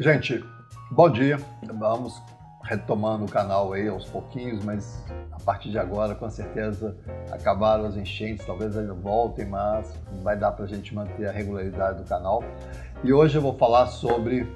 Gente, bom dia. Vamos retomando o canal aí aos pouquinhos, mas a partir de agora, com certeza, acabaram as enchentes, talvez ainda voltem, mas vai dar para a gente manter a regularidade do canal. E hoje eu vou falar sobre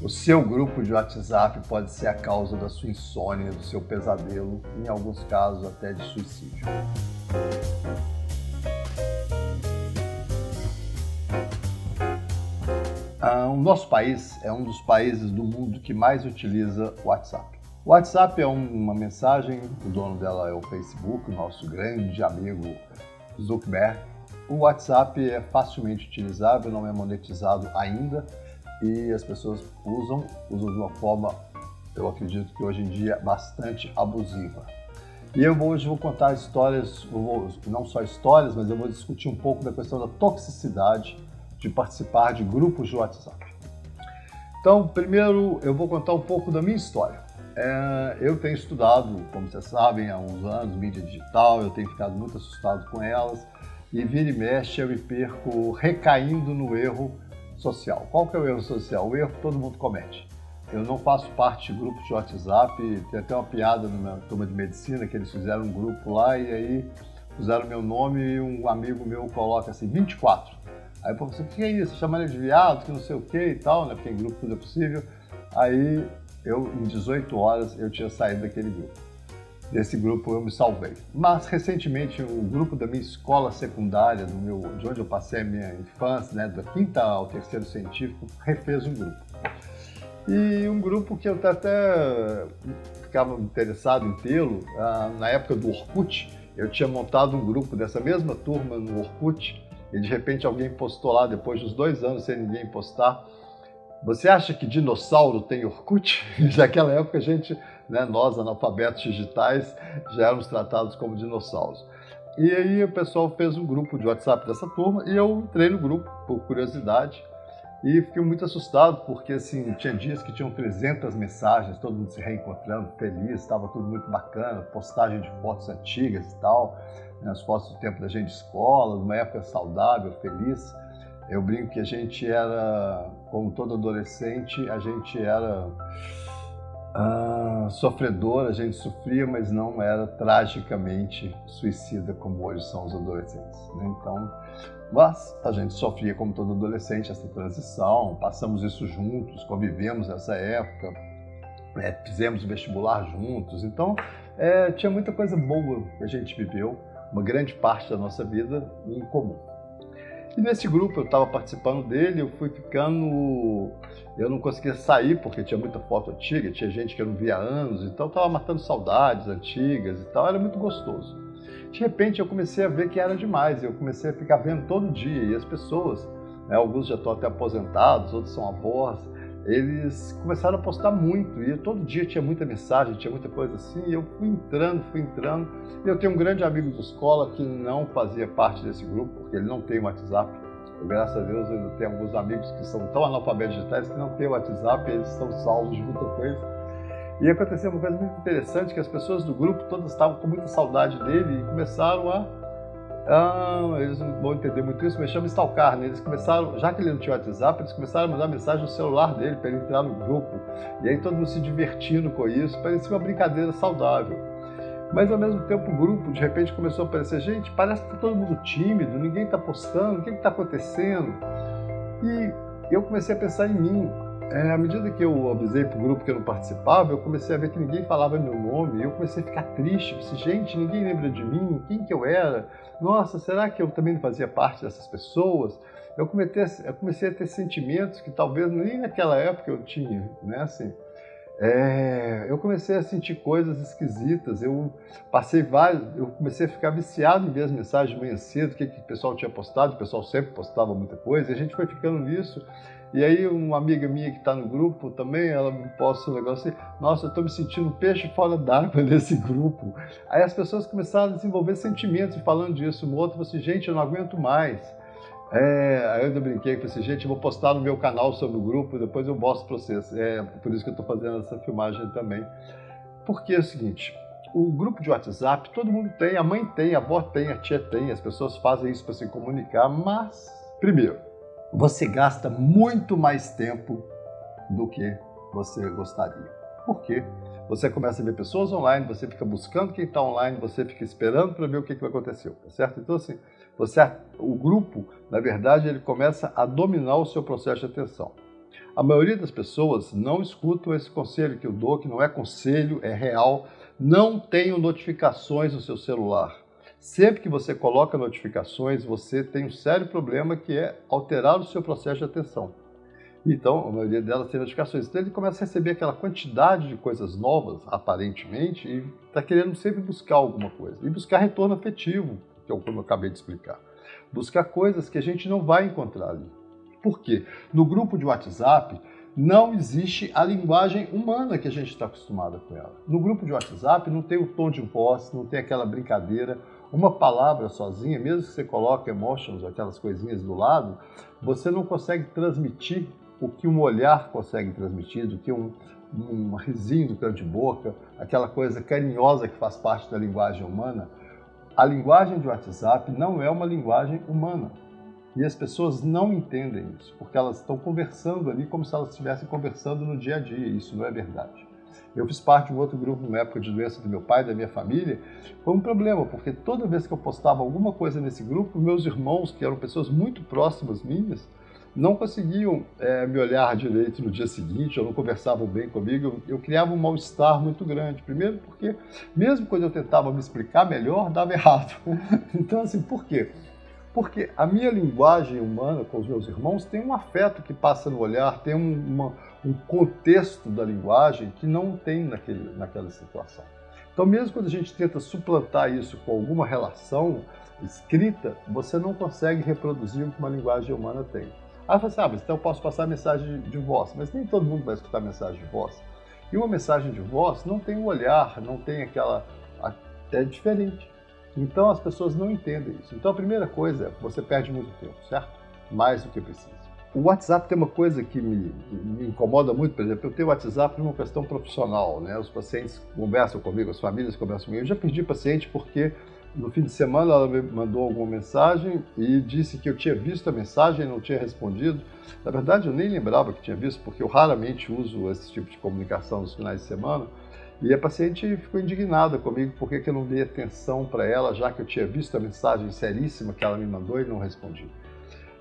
o seu grupo de WhatsApp pode ser a causa da sua insônia, do seu pesadelo, em alguns casos até de suicídio. Ah, o nosso país é um dos países do mundo que mais utiliza o WhatsApp. O WhatsApp é uma mensagem, o dono dela é o Facebook, o nosso grande amigo Zuckerberg. O WhatsApp é facilmente utilizável, não é monetizado ainda e as pessoas usam, usam de uma forma, eu acredito que hoje em dia, bastante abusiva. E eu hoje vou contar histórias, não só histórias, mas eu vou discutir um pouco da questão da toxicidade de participar de grupos de WhatsApp. Então, primeiro eu vou contar um pouco da minha história. É, eu tenho estudado, como vocês sabem, há uns anos, mídia digital, eu tenho ficado muito assustado com elas e vira e mexe eu me perco recaindo no erro social. Qual que é o erro social? O erro que todo mundo comete. Eu não faço parte de grupos de WhatsApp, tem até uma piada na turma de medicina que eles fizeram um grupo lá e aí puseram meu nome e um amigo meu coloca assim, 24. Aí falei assim, o que é isso? Chama ele de viado, que não sei o que e tal, né? Porque em grupo tudo é possível. Aí eu, em 18 horas, eu tinha saído daquele grupo. Desse grupo eu me salvei. Mas recentemente o grupo da minha escola secundária, do meu, de onde eu passei a minha infância, né, da quinta ao terceiro científico, refez um grupo. E um grupo que eu até ficava interessado em tê-lo, ah, na época do Orkut, eu tinha montado um grupo dessa mesma turma no Orkut, e de repente alguém postou lá, depois dos dois anos sem ninguém postar, você acha que dinossauro tem Orkut? Naquela época a gente, né, nós analfabetos digitais, já éramos tratados como dinossauros. E aí o pessoal fez um grupo de WhatsApp dessa turma e eu entrei no grupo por curiosidade e fiquei muito assustado porque assim tinha dias que tinham 300 mensagens, todo mundo se reencontrando, feliz, estava tudo muito bacana, postagem de fotos antigas e tal nas fotos do tempo da gente de escola, numa época saudável, feliz. Eu brinco que a gente era, como todo adolescente, a gente era ah, sofredor, a gente sofria, mas não era tragicamente suicida como hoje são os adolescentes. Né? Então, mas a gente sofria como todo adolescente essa transição, passamos isso juntos, convivemos nessa época, é, fizemos vestibular juntos, então é, tinha muita coisa boa que a gente viveu uma grande parte da nossa vida em comum. E nesse grupo eu estava participando dele, eu fui ficando. Eu não conseguia sair porque tinha muita foto antiga, tinha gente que eu não via há anos, então eu estava matando saudades antigas e tal, era muito gostoso. De repente eu comecei a ver que era demais, eu comecei a ficar vendo todo dia, e as pessoas, né, alguns já estão até aposentados, outros são avós, eles começaram a postar muito e todo dia tinha muita mensagem, tinha muita coisa assim. E eu fui entrando, fui entrando. E eu tenho um grande amigo de escola que não fazia parte desse grupo, porque ele não tem WhatsApp. Eu, graças a Deus eu tenho alguns amigos que são tão analfabetos digitais que não têm WhatsApp, e eles estão salvos de muita coisa. E aconteceu uma coisa muito interessante que as pessoas do grupo todas estavam com muita saudade dele e começaram a ah, eles não vão entender muito isso, mas chama stalkar, né? Eles começaram, já que ele não tinha WhatsApp, eles começaram a mandar mensagem no celular dele para ele entrar no grupo. E aí todo mundo se divertindo com isso, parecia uma brincadeira saudável. Mas ao mesmo tempo o grupo de repente começou a aparecer, gente, parece que tá todo mundo tímido, ninguém está postando, o que está acontecendo? E eu comecei a pensar em mim. É, à medida que eu avisei para o grupo que eu não participava, eu comecei a ver que ninguém falava meu nome, e eu comecei a ficar triste. Pensei, gente, ninguém lembra de mim, quem que eu era? Nossa, será que eu também não fazia parte dessas pessoas? Eu comecei, eu comecei a ter sentimentos que talvez nem naquela época eu tinha, né? Assim, é, eu comecei a sentir coisas esquisitas. Eu passei vários, eu comecei a ficar viciado em ver as mensagens de manhã cedo, o que, que o pessoal tinha postado. O pessoal sempre postava muita coisa, e a gente foi ficando nisso. E aí uma amiga minha que está no grupo também, ela me posta um negócio assim, nossa, eu estou me sentindo peixe fora d'água nesse grupo. Aí as pessoas começaram a desenvolver sentimentos falando disso. No outro, assim, gente, eu não aguento mais. É, aí eu brinquei com assim, gente, eu vou postar no meu canal sobre o grupo, depois eu mostro para vocês. É por isso que eu estou fazendo essa filmagem também. Porque é o seguinte, o grupo de WhatsApp, todo mundo tem, a mãe tem, a avó tem, a tia tem, as pessoas fazem isso para se comunicar, mas, primeiro, você gasta muito mais tempo do que você gostaria. Por quê? Você começa a ver pessoas online, você fica buscando quem está online, você fica esperando para ver o que, que vai acontecer, tá certo? Então, assim, você, o grupo, na verdade, ele começa a dominar o seu processo de atenção. A maioria das pessoas não escutam esse conselho que eu dou, que não é conselho, é real. Não tenham notificações no seu celular. Sempre que você coloca notificações, você tem um sério problema que é alterar o seu processo de atenção. Então, a maioria delas tem notificações. Então, ele começa a receber aquela quantidade de coisas novas, aparentemente, e está querendo sempre buscar alguma coisa. E buscar retorno afetivo, que é como eu acabei de explicar. Buscar coisas que a gente não vai encontrar ali. Por quê? No grupo de WhatsApp, não existe a linguagem humana que a gente está acostumado com ela. No grupo de WhatsApp não tem o tom de voz, não tem aquela brincadeira. Uma palavra sozinha, mesmo que você coloque emotions, aquelas coisinhas do lado, você não consegue transmitir o que um olhar consegue transmitir, o que um, um risinho do canto de boca, aquela coisa carinhosa que faz parte da linguagem humana. A linguagem de WhatsApp não é uma linguagem humana. E as pessoas não entendem isso, porque elas estão conversando ali como se elas estivessem conversando no dia a dia. Isso não é verdade. Eu fiz parte de um outro grupo na época de doença do meu pai, da minha família. Foi um problema, porque toda vez que eu postava alguma coisa nesse grupo, meus irmãos, que eram pessoas muito próximas minhas, não conseguiam é, me olhar direito no dia seguinte, ou não conversavam bem comigo, eu, eu criava um mal-estar muito grande. Primeiro porque, mesmo quando eu tentava me explicar melhor, dava errado. então, assim, por quê? Porque a minha linguagem humana com os meus irmãos tem um afeto que passa no olhar, tem um, uma, um contexto da linguagem que não tem naquele, naquela situação. Então, mesmo quando a gente tenta suplantar isso com alguma relação escrita, você não consegue reproduzir o que uma linguagem humana tem. Aí você assim, ah, então eu posso passar mensagem de voz, mas nem todo mundo vai escutar mensagem de voz. E uma mensagem de voz não tem um olhar, não tem aquela. É diferente. Então as pessoas não entendem isso. Então a primeira coisa é você perde muito tempo, certo? Mais do que precisa. O WhatsApp tem uma coisa que me, me incomoda muito, por exemplo, eu tenho WhatsApp numa questão profissional, né? Os pacientes conversam comigo, as famílias conversam comigo. Eu já perdi paciente porque no fim de semana ela me mandou alguma mensagem e disse que eu tinha visto a mensagem e não tinha respondido. Na verdade, eu nem lembrava que tinha visto, porque eu raramente uso esse tipo de comunicação nos finais de semana. E a paciente ficou indignada comigo porque eu não dei atenção para ela, já que eu tinha visto a mensagem seríssima que ela me mandou e não respondi.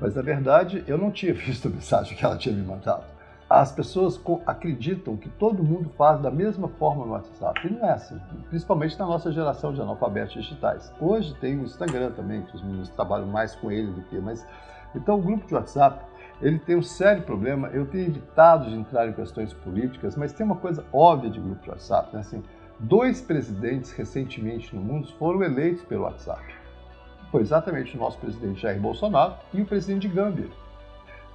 Mas na verdade, eu não tinha visto a mensagem que ela tinha me mandado as pessoas acreditam que todo mundo faz da mesma forma no WhatsApp. E não é assim, principalmente na nossa geração de analfabetos digitais. Hoje tem o Instagram também, que os meninos trabalham mais com ele do que. Mas então o grupo de WhatsApp ele tem um sério problema. Eu tenho evitado de entrar em questões políticas, mas tem uma coisa óbvia de grupo de WhatsApp, né? Assim, dois presidentes recentemente no mundo foram eleitos pelo WhatsApp. Foi exatamente o nosso presidente Jair Bolsonaro e o presidente de Gâmbia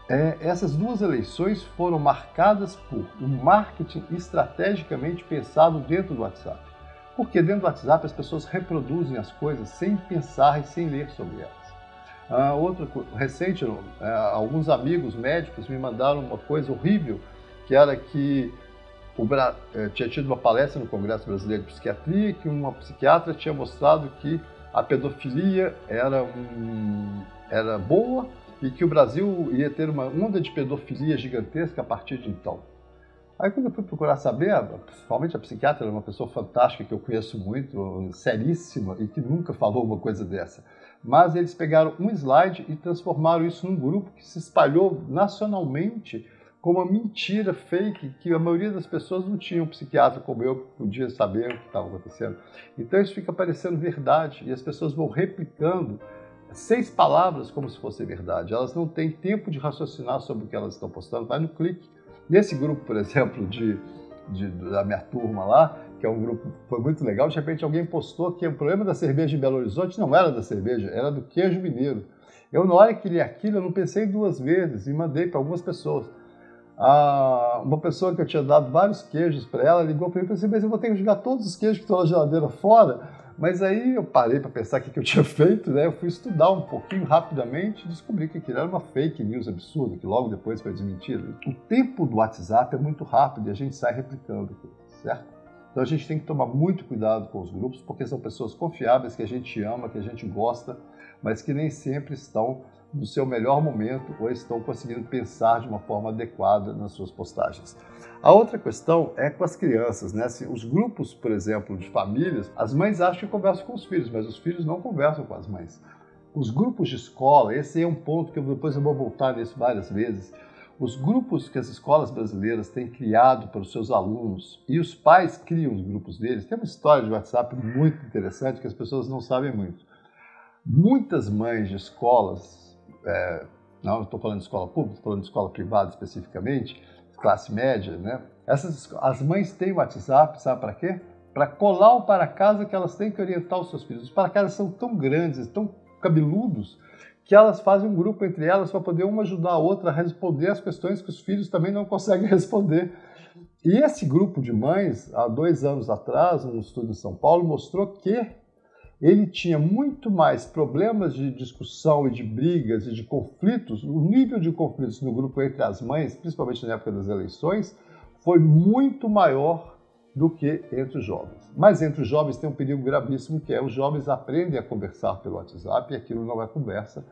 é, essas duas eleições foram marcadas por um marketing estrategicamente pensado dentro do WhatsApp. Porque dentro do WhatsApp as pessoas reproduzem as coisas sem pensar e sem ler sobre elas. Ah, outra recente, é, alguns amigos médicos me mandaram uma coisa horrível, que era que o, é, tinha tido uma palestra no Congresso Brasileiro de Psiquiatria que uma psiquiatra tinha mostrado que a pedofilia era, um, era boa e que o Brasil ia ter uma onda de pedofilia gigantesca a partir de então. Aí quando eu fui procurar saber, principalmente a psiquiatra era uma pessoa fantástica que eu conheço muito, seríssima e que nunca falou uma coisa dessa. Mas eles pegaram um slide e transformaram isso num grupo que se espalhou nacionalmente como uma mentira fake que a maioria das pessoas não tinha um psiquiatra como eu que podia saber o que estava acontecendo. Então isso fica parecendo verdade e as pessoas vão replicando seis palavras como se fosse verdade. Elas não têm tempo de raciocinar sobre o que elas estão postando. Vai no clique. Nesse grupo, por exemplo, de, de, da minha turma lá, que é um grupo foi muito legal, de repente alguém postou que o problema da cerveja em Belo Horizonte não era da cerveja, era do queijo mineiro. Eu, na hora que li aquilo, eu não pensei duas vezes e mandei para algumas pessoas. Ah, uma pessoa que eu tinha dado vários queijos para ela ligou para mim e falou assim: Mas eu vou ter que jogar todos os queijos que estão na geladeira fora mas aí eu parei para pensar o que, eu tinha feito, né? Eu fui estudar um pouquinho rapidamente e descobri que aquilo era uma fake news absurda, que logo depois foi desmentida. O tempo do WhatsApp é muito rápido e a gente sai replicando, certo? Então a gente tem que tomar muito cuidado com os grupos, porque são pessoas confiáveis que a gente ama, que a gente gosta, mas que nem sempre estão no seu melhor momento ou estão conseguindo pensar de uma forma adequada nas suas postagens. A outra questão é com as crianças, né? Se os grupos, por exemplo, de famílias, as mães acham que conversam com os filhos, mas os filhos não conversam com as mães. Os grupos de escola, esse é um ponto que eu, depois eu vou voltar nisso várias vezes. Os grupos que as escolas brasileiras têm criado para os seus alunos e os pais criam os grupos deles. Tem uma história de WhatsApp muito interessante que as pessoas não sabem muito. Muitas mães de escolas, é, não estou falando de escola pública, estou falando de escola privada especificamente, classe média, né? Essas, as mães têm WhatsApp, sabe para quê? Para colar o para casa que elas têm que orientar os seus filhos. Os para casa são tão grandes, tão cabeludos, que elas fazem um grupo entre elas para poder uma ajudar a outra a responder as questões que os filhos também não conseguem responder. E esse grupo de mães, há dois anos atrás, um estudo em São Paulo, mostrou que ele tinha muito mais problemas de discussão e de brigas e de conflitos, o nível de conflitos no grupo entre as mães, principalmente na época das eleições, foi muito maior do que entre os jovens. Mas entre os jovens tem um perigo gravíssimo que é os jovens aprendem a conversar pelo WhatsApp e aquilo não é conversa.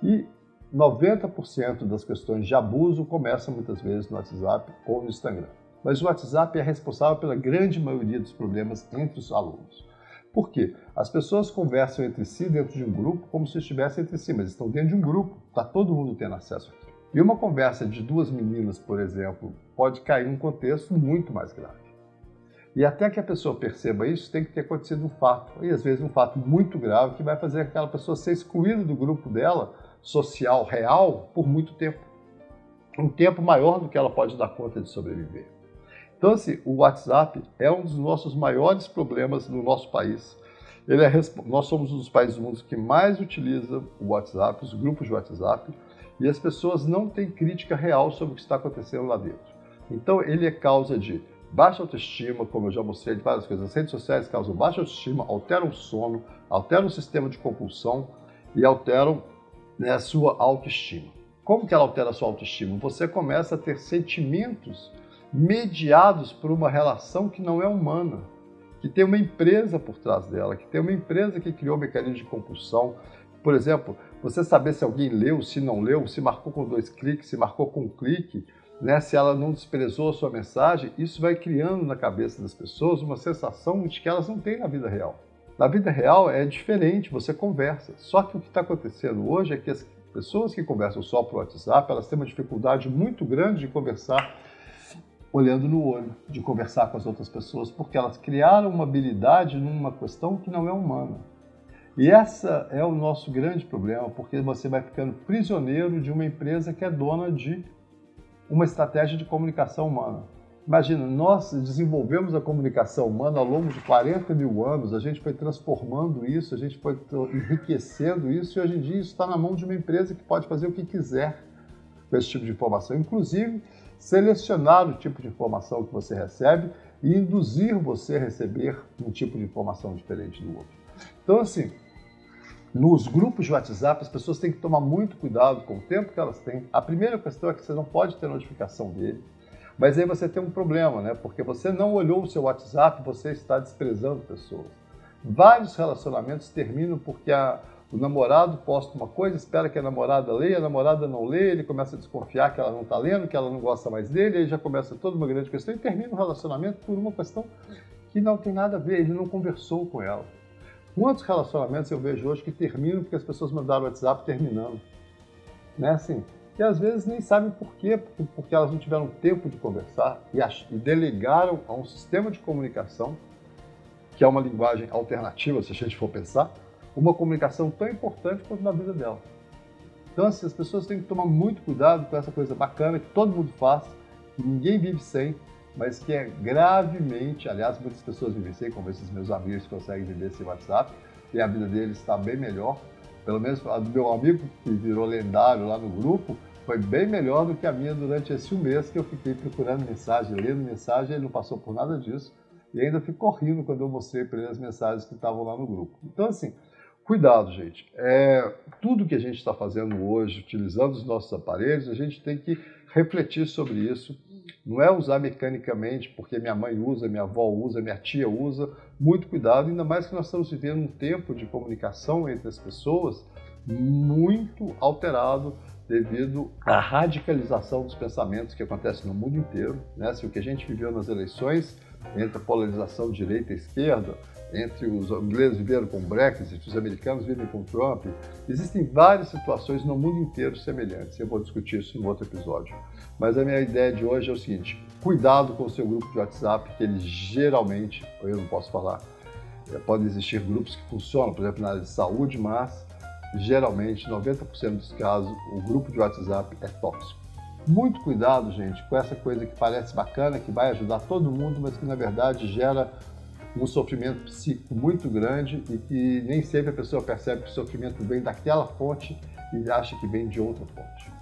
E 90% das questões de abuso começam muitas vezes no WhatsApp ou no Instagram. Mas o WhatsApp é responsável pela grande maioria dos problemas entre os alunos. Por quê? As pessoas conversam entre si dentro de um grupo como se estivessem entre si, mas estão dentro de um grupo, está todo mundo tendo acesso aqui. E uma conversa de duas meninas, por exemplo, pode cair num contexto muito mais grave. E até que a pessoa perceba isso, tem que ter acontecido um fato, e às vezes um fato muito grave, que vai fazer aquela pessoa ser excluída do grupo dela, social, real, por muito tempo. Um tempo maior do que ela pode dar conta de sobreviver. Então, assim, o WhatsApp é um dos nossos maiores problemas no nosso país. Ele é, nós somos um dos países do mundo que mais utiliza o WhatsApp, os grupos de WhatsApp, e as pessoas não têm crítica real sobre o que está acontecendo lá dentro. Então, ele é causa de baixa autoestima, como eu já mostrei de várias coisas. As redes sociais causam baixa autoestima, alteram o sono, alteram o sistema de compulsão e alteram né, a sua autoestima. Como que ela altera a sua autoestima? Você começa a ter sentimentos mediados por uma relação que não é humana, que tem uma empresa por trás dela, que tem uma empresa que criou mecanismo de compulsão. Por exemplo, você saber se alguém leu, se não leu, se marcou com dois cliques, se marcou com um clique, né? se ela não desprezou a sua mensagem, isso vai criando na cabeça das pessoas uma sensação de que elas não têm na vida real. Na vida real é diferente, você conversa. Só que o que está acontecendo hoje é que as pessoas que conversam só por WhatsApp, elas têm uma dificuldade muito grande de conversar olhando no olho, de conversar com as outras pessoas, porque elas criaram uma habilidade numa questão que não é humana. E essa é o nosso grande problema, porque você vai ficando prisioneiro de uma empresa que é dona de uma estratégia de comunicação humana. Imagina, nós desenvolvemos a comunicação humana ao longo de 40 mil anos, a gente foi transformando isso, a gente foi enriquecendo isso, e hoje em dia isso está na mão de uma empresa que pode fazer o que quiser com esse tipo de informação. Inclusive, selecionar o tipo de informação que você recebe e induzir você a receber um tipo de informação diferente do outro. Então, assim, nos grupos de WhatsApp, as pessoas têm que tomar muito cuidado com o tempo que elas têm. A primeira questão é que você não pode ter notificação dele, mas aí você tem um problema, né? Porque você não olhou o seu WhatsApp, você está desprezando pessoas. Vários relacionamentos terminam porque a, o namorado posta uma coisa, espera que a namorada leia, a namorada não lê, ele começa a desconfiar que ela não está lendo, que ela não gosta mais dele, aí já começa toda uma grande questão e termina o relacionamento por uma questão que não tem nada a ver, ele não conversou com ela. Quantos relacionamentos eu vejo hoje que terminam porque as pessoas mandaram WhatsApp terminando? Né, assim, e às vezes nem sabem por quê, porque, porque elas não tiveram tempo de conversar e, e delegaram a um sistema de comunicação, que é uma linguagem alternativa, se a gente for pensar, uma comunicação tão importante quanto na vida dela. Então, assim, as pessoas têm que tomar muito cuidado com essa coisa bacana que todo mundo faz, que ninguém vive sem, mas que é gravemente, aliás, muitas pessoas vivem sem, como esses meus amigos que conseguem viver sem WhatsApp, e a vida deles está bem melhor. Pelo menos a do meu amigo, que virou lendário lá no grupo, foi bem melhor do que a minha durante esse um mês que eu fiquei procurando mensagem, lendo mensagem, ele não passou por nada disso. E ainda ficou rindo quando eu mostrei para ele as mensagens que estavam lá no grupo. Então, assim, Cuidado, gente. É, tudo que a gente está fazendo hoje, utilizando os nossos aparelhos, a gente tem que refletir sobre isso. Não é usar mecanicamente porque minha mãe usa, minha avó usa, minha tia usa. Muito cuidado, ainda mais que nós estamos vivendo um tempo de comunicação entre as pessoas muito alterado devido à radicalização dos pensamentos que acontece no mundo inteiro. Né? Se o que a gente viveu nas eleições, entre a polarização direita e esquerda, entre os ingleses viveram com o Brexit, os americanos vivem com Trump, existem várias situações no mundo inteiro semelhantes. Eu vou discutir isso em outro episódio. Mas a minha ideia de hoje é o seguinte: cuidado com o seu grupo de WhatsApp, que ele geralmente, eu não posso falar, é, podem existir grupos que funcionam, por exemplo, na área de saúde, mas geralmente, 90% dos casos, o grupo de WhatsApp é tóxico. Muito cuidado, gente, com essa coisa que parece bacana, que vai ajudar todo mundo, mas que na verdade gera um sofrimento psíquico muito grande e que nem sempre a pessoa percebe que o sofrimento vem daquela fonte e acha que vem de outra fonte.